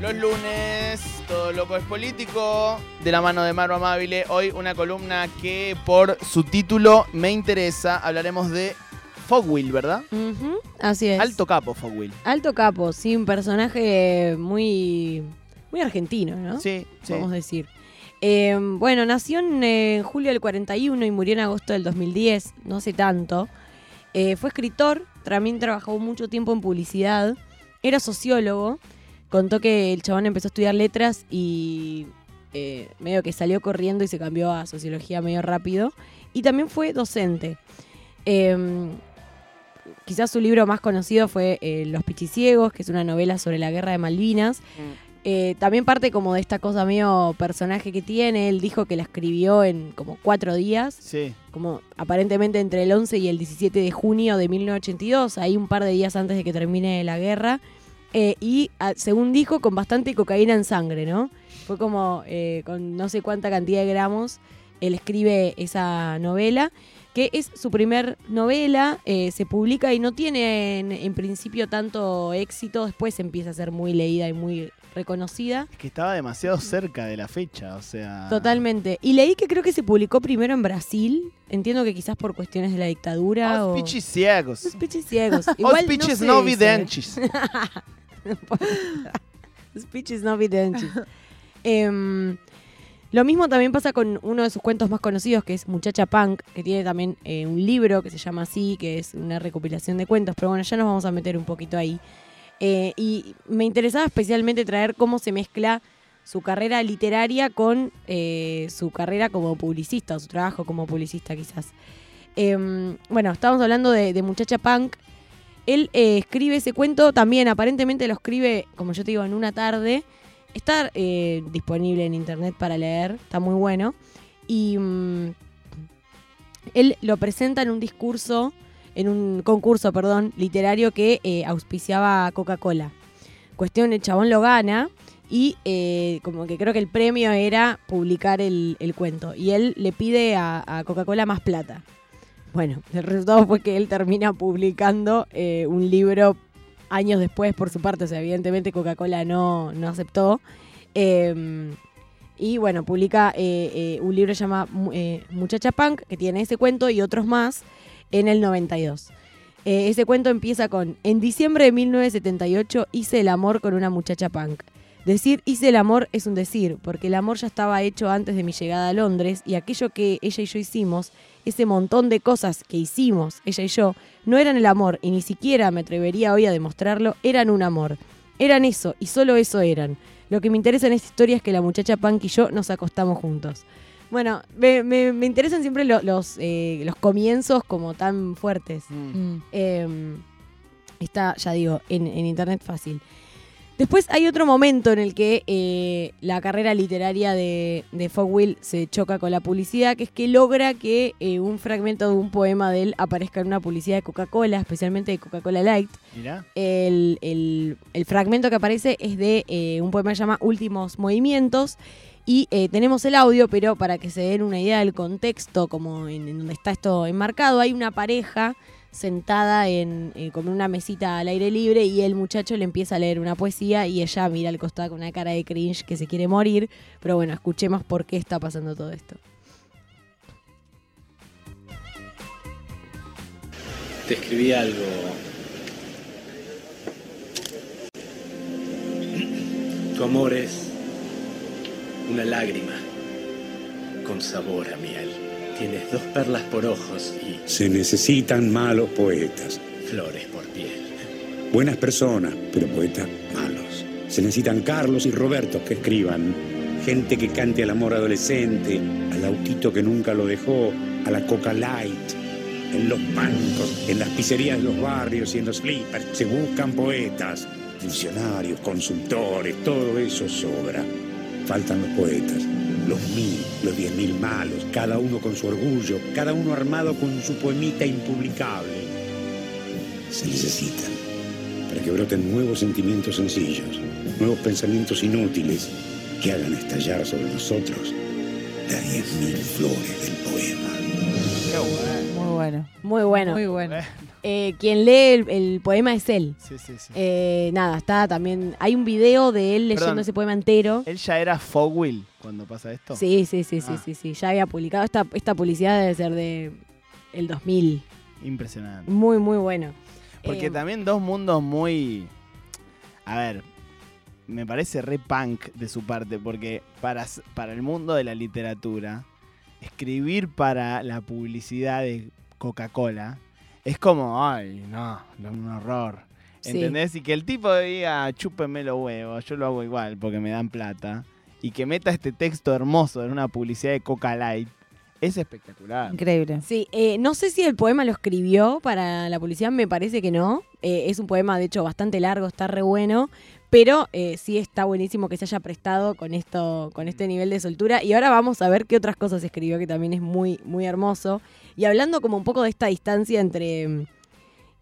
Los lunes, todo loco es político. De la mano de Maro Amabile. Hoy una columna que por su título me interesa. Hablaremos de Fogwill, ¿verdad? Así es. Alto capo, Fogwill. Alto capo, sí, un personaje muy, muy argentino, ¿no? Sí, sí. Podemos decir. Eh, bueno, nació en eh, julio del 41 y murió en agosto del 2010, no hace tanto. Eh, fue escritor, también trabajó mucho tiempo en publicidad, era sociólogo, contó que el chabón empezó a estudiar letras y eh, medio que salió corriendo y se cambió a sociología medio rápido. Y también fue docente. Eh, quizás su libro más conocido fue eh, Los Pichiciegos, que es una novela sobre la guerra de Malvinas. Eh, también parte como de esta cosa medio personaje que tiene. Él dijo que la escribió en como cuatro días, Sí. como aparentemente entre el 11 y el 17 de junio de 1982, ahí un par de días antes de que termine la guerra. Eh, y ah, según dijo, con bastante cocaína en sangre, ¿no? Fue como eh, con no sé cuánta cantidad de gramos. Él escribe esa novela, que es su primer novela, eh, se publica y no tiene en, en principio tanto éxito, después empieza a ser muy leída y muy reconocida. Es que estaba demasiado cerca de la fecha, o sea. Totalmente. Y leí que creo que se publicó primero en Brasil. Entiendo que quizás por cuestiones de la dictadura Os o... pichis ciegos. Los pichis ciegos. Os Igual pichis sé no ¿eh? videntes. Los pichis no videntes. Lo mismo también pasa con uno de sus cuentos más conocidos, que es Muchacha Punk, que tiene también eh, un libro que se llama así, que es una recopilación de cuentos, pero bueno, ya nos vamos a meter un poquito ahí. Eh, y me interesaba especialmente traer cómo se mezcla su carrera literaria con eh, su carrera como publicista, o su trabajo como publicista quizás. Em, bueno, estábamos hablando de, Muchacha Punk. Él eh, escribe ese cuento, también aparentemente lo escribe, como yo te digo, en una tarde. Está disponible en internet para leer, está muy bueno. Y mm, él lo presenta en un discurso, en un concurso, perdón, literario que eh, auspiciaba Coca-Cola. Cuestión, el chabón lo gana y eh, como que creo que el premio era publicar el, el cuento. Y él le pide a, Coca-Cola más plata. Bueno, el resultado fue que él termina publicando eh, un libro años después por su parte, o sea, evidentemente Coca-Cola no, no aceptó. Eh, y bueno, publica eh, eh, un libro que se llama Mu- eh, Muchacha Punk, que tiene ese cuento y otros más en el 92. Eh, ese cuento empieza con, en diciembre de 1978 hice el amor con una muchacha punk. Decir hice el amor es un decir, porque el amor ya estaba hecho antes de mi llegada a Londres y aquello que ella y yo hicimos, ese montón de cosas que hicimos, ella y yo, no eran el amor y ni siquiera me atrevería hoy a demostrarlo, eran un amor. Eran eso y solo eso eran. Lo que me interesa en esta historia es que la muchacha punk y yo nos acostamos juntos. Bueno, me, me- me interesan siempre lo- los, eh, los comienzos como tan fuertes. Mm. Eh, está, ya digo, en, en internet fácil. Después hay otro momento en el que eh, la carrera literaria de, de Fogwill se choca con la publicidad, que es que logra que eh, un fragmento de un poema de él aparezca en una publicidad de Coca-Cola, especialmente de Coca-Cola Light. Mirá. El, el- el fragmento que aparece es de eh, un poema que se llama Últimos Movimientos. Y eh, tenemos el audio, pero para que se den una idea del contexto, como en, donde está esto enmarcado, hay una pareja sentada en, eh, con una mesita al aire libre y el muchacho le empieza a leer una poesía y ella mira al costado con una cara de cringe que se quiere morir. Pero bueno, escuchemos por qué está pasando todo esto. Te escribí algo. Tu amor es una lágrima con sabor a miel. Tienes dos perlas por ojos y Se necesitan malos poetas. flores por piel. Buenas personas, pero poetas malos. Se necesitan Carlos y Roberto que escriban. Gente que cante al amor adolescente, al autito que nunca lo dejó, a la Coca Light. En los bancos, en las pizzerías de los barrios y en los flippers se buscan poetas, funcionarios, consultores, todo eso sobra. Faltan los poetas, los mil, los diez mil malos, cada uno con su orgullo, cada uno armado con su poemita impublicable. Se necesitan para que broten nuevos sentimientos sencillos, nuevos pensamientos inútiles que hagan estallar sobre nosotros las diez mil flores del poema. Muy bueno. Muy bueno. Muy bueno. Eh, quien lee el, el poema es él. Sí, sí, sí. Eh, nada, está también. Hay un video de él leyendo Perdón. ese poema entero. ¿Él ya era Fogwill cuando pasa esto? Sí, sí, sí, sí, Ah. sí, sí. Ya había publicado. Esta, esta publicidad debe ser de el 2000. Impresionante. Muy, muy bueno. Porque Eh, también dos mundos muy. A ver, me parece re punk de su parte, porque para, para el mundo de la literatura, escribir para la publicidad de Coca-Cola es como, ay, no, un horror. Sí. ¿Entendés? Y que el tipo diga, chúpenme los huevos, yo lo hago igual porque me dan plata. Y que meta este texto hermoso en una publicidad de Coca Light, es espectacular. Increíble. Sí, eh, no sé si el poema lo escribió para la publicidad, me parece que no. Eh, es un poema, de hecho, bastante largo, está re bueno. Pero eh, sí está buenísimo que se haya prestado con esto, con este nivel de soltura. Y ahora vamos a ver qué otras cosas escribió, que también es muy, muy hermoso. Y hablando como un poco de esta distancia entre.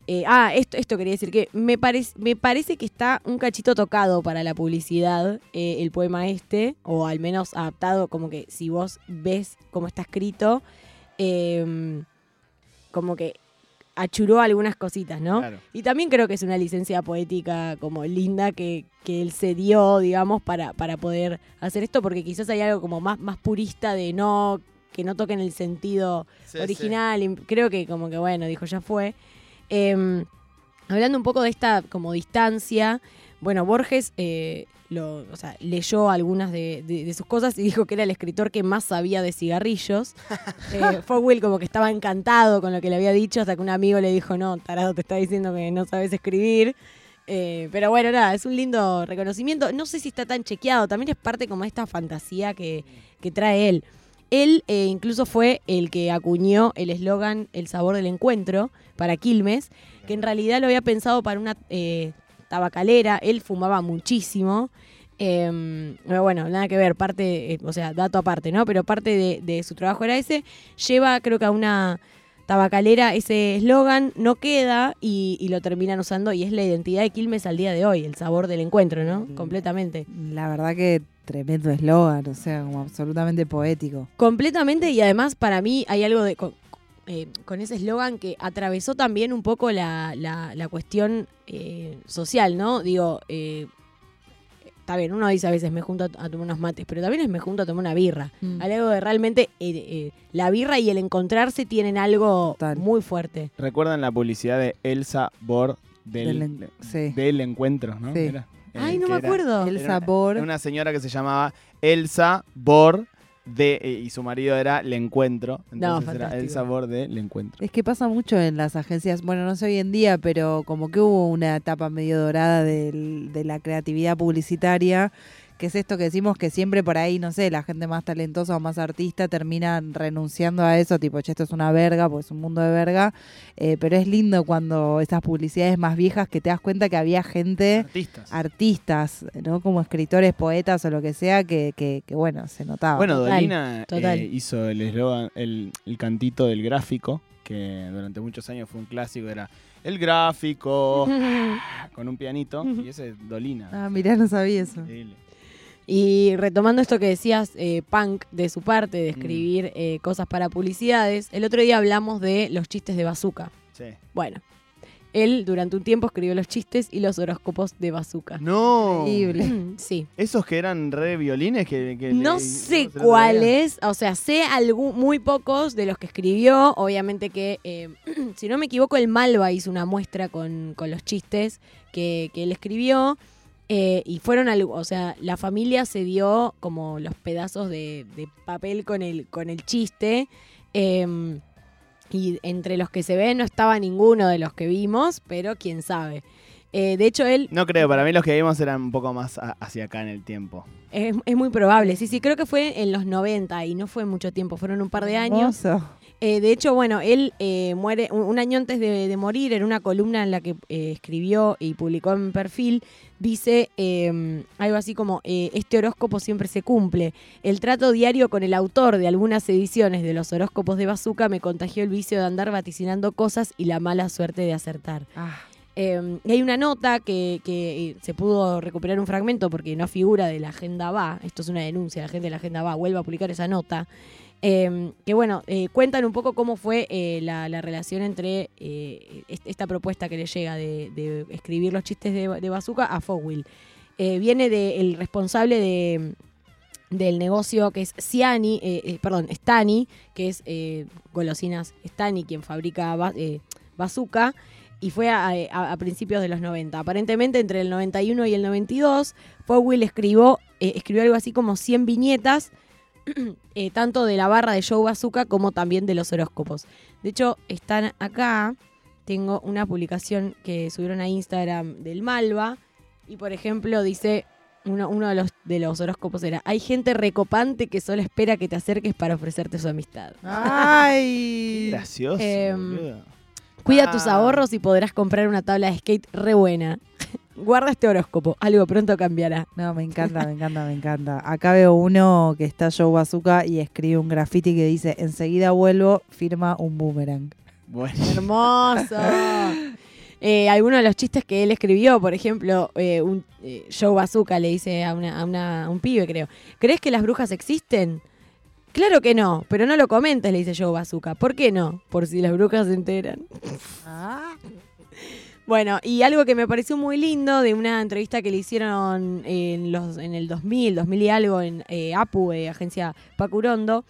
eh, ah, esto, esto quería decir que me, parece me parece que está un cachito tocado para la publicidad eh, el poema este, o al menos adaptado, como que si vos ves cómo está escrito, como que achuró algunas cositas, ¿no? Claro. Y también creo que es una licencia poética como linda que, que él se dio, digamos, para, para poder hacer esto, porque quizás hay algo como más, más purista de no, que no toquen el sentido Sí, original. y creo que como que bueno, dijo, ya fue. Eh, hablando un poco de esta como distancia, bueno, Borges eh, lo, o sea, leyó algunas de, de- de sus cosas y dijo que era el escritor que más sabía de cigarrillos. eh, Fogwill como que estaba encantado con lo que le había dicho, hasta que un amigo le dijo, no, tarado, te está diciendo que no sabes escribir. Eh, pero bueno, nada, es un lindo reconocimiento. No sé si está tan chequeado, también es parte como de esta fantasía que, que trae él. Él eh, incluso fue el que acuñó el eslogan El sabor del encuentro para Quilmes, que en realidad lo había pensado para una eh, tabacalera. Él fumaba muchísimo. eh, pero bueno, nada que ver, parte, eh, o sea, dato aparte, ¿no? Pero parte de, de su trabajo era ese. Lleva, creo que a una tabacalera ese eslogan, no queda y, y lo terminan usando y es la identidad de Quilmes al día de hoy, el sabor del encuentro, ¿no? Completamente. La verdad que tremendo eslogan, o sea, como absolutamente poético. Completamente y además para mí hay algo de con, eh, con ese eslogan que atravesó también un poco la, la- la cuestión eh, social, ¿no? Digo, eh, está bien, uno dice a veces me junto a, a tomar unos mates, pero también es me junto a tomar una birra. Mm. Algo de realmente eh, eh, la birra y el encontrarse tienen algo Total. muy fuerte. ¿Recuerdan la publicidad de Elsa Bor del, Del en- sí. del encuentro, no? Sí. Era, eh, Ay, no me era- acuerdo. El era una- sabor. era Una, señora que se llamaba Elsa Bor de, eh, y su marido era Le Encuentro. Entonces era fantástico. Elsa Bor de Le Encuentro. Es que pasa mucho en las agencias, bueno, no sé hoy en día, pero como que hubo una etapa medio dorada del- de la creatividad publicitaria, que es esto que decimos que siempre por ahí, no sé, la gente más talentosa o más artista termina renunciando a eso, tipo, che, esto es una verga, pues es un mundo de verga, eh, pero es lindo cuando esas publicidades más viejas que te das cuenta que había gente Artistas. artistas, ¿no? Como escritores, poetas o lo que sea, que, que, que, bueno, se notaba. Bueno, Dolina total. eh, hizo el eslogan, el, el cantito del gráfico, que durante muchos años fue un clásico, era el gráfico con un pianito, y ese es Dolina. ah, mirá, no sabía eso. Increíble. Y retomando esto que decías, eh, Punk, de su parte, de Mm. escribir eh, cosas para publicidades, el otro día hablamos de los chistes de Bazooka. Sí. Bueno, él durante un tiempo escribió los chistes y los horóscopos de Bazooka. No. Increíble. Sí. Esos que eran re violines que, que No le- sé cuáles, o sea, sé algún, muy pocos de los que escribió. Obviamente que, eh, si no me equivoco, el Malva hizo una muestra con, con los chistes que, que él escribió. Eh, y fueron algo, o sea, la familia se dio como los pedazos de, de papel con el, con el chiste. eh, y entre los que se ven no estaba ninguno de los que vimos, pero quién sabe. Eh, de hecho, él No creo, para mí los que vimos eran un poco más a- hacia acá en el tiempo. es, es muy probable. Sí, sí, creo que fue en los 90 y no fue mucho tiempo, fueron un par de años. Hermoso. Eh, de hecho, bueno, él eh, muere un, un año antes de, de morir, en una columna en la que eh, escribió y publicó en perfil, dice eh, algo así como, eh, este horóscopo siempre se cumple. El trato diario con el autor de algunas ediciones de los horóscopos de Bazooka me contagió el vicio de andar vaticinando cosas y la mala suerte de acertar. Ah, Eh, y hay una nota que, que, eh, se pudo recuperar un fragmento porque no figura de la Agenda Va. Esto es una denuncia, la gente de la Agenda Va vuelve a publicar esa nota. Eh, que bueno, eh, cuentan un poco cómo fue eh, la, la relación entre eh, est- esta propuesta que le llega de, de escribir los chistes de, de Bazooka a Fogwill. Eh, viene del responsable de, del negocio que es Ciani, perdón, Stani, que es golosinas Stani, quien fabrica ba- Bazooka, y fue a, principios de los 90. Aparentemente entre el 91 y el 92, Fogwill escribió, eh, escribió algo así como 100 viñetas, eh, tanto de la barra de Joe Bazooka como también de los horóscopos. De hecho, están acá, tengo una publicación que subieron a Instagram del Malva, y por ejemplo dice, uno, uno de, los, de los horóscopos era, hay gente recopante que solo espera que te acerques para ofrecerte su amistad. Ay. gracioso. Em. Cuida tus Ah. ahorros y podrás comprar una tabla de skate re buena. Guarda este horóscopo, algo pronto cambiará. No, me encanta, me encanta, me encanta. Acá veo uno que está Joe Bazooka y escribe un graffiti que dice, enseguida vuelvo, firma un boomerang. Bueno. Hermoso. Eh, algunos de los chistes que él escribió, por ejemplo, eh, un eh, Joe Bazooka le dice a, una, a, una- a un pibe, creo, ¿crees que las brujas existen? Claro que no, pero no lo comentes, le dice Joe Bazooka. ¿Por qué no? Por si las brujas se enteran. Ah. Bueno, y algo que me pareció muy lindo de una entrevista que le hicieron en, los, en el 2000, 2000 y algo, en eh, APU, eh, agencia Pacurondo,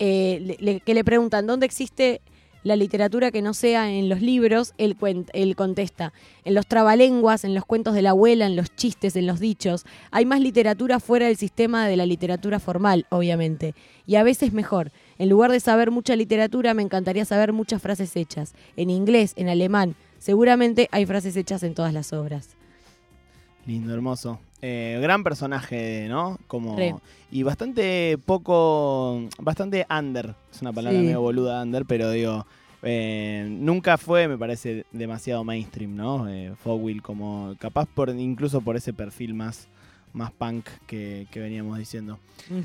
eh, le- que le preguntan dónde existe la literatura que no sea en los libros, él, él contesta, en los trabalenguas, en los cuentos de la abuela, en los chistes, en los dichos. Hay más literatura fuera del sistema de la literatura formal, obviamente, y a veces mejor. En lugar de saber mucha literatura, me encantaría saber muchas frases hechas, en inglés, en alemán. Seguramente hay frases hechas en todas las obras. Lindo, hermoso. Eh, gran personaje, ¿no? Como Re. y bastante poco, bastante under. Es una palabra Sí. medio boluda under, pero digo, eh, nunca fue, me parece, demasiado mainstream, ¿no? Eh, Fogwill como capaz por incluso por ese perfil más más punk que, que veníamos diciendo.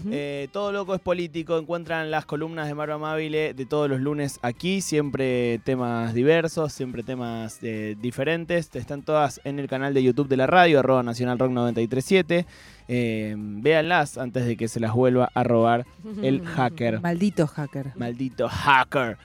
Eh, todo loco es político. Encuentran las columnas de Maro Amabile de todos los lunes aquí. Siempre temas diversos, siempre temas eh, diferentes. Están todas en el canal de YouTube de la radio, arroba Nacional Rock 937. Eh, véanlas antes de que se las vuelva a robar el hacker. Maldito hacker. Maldito hacker.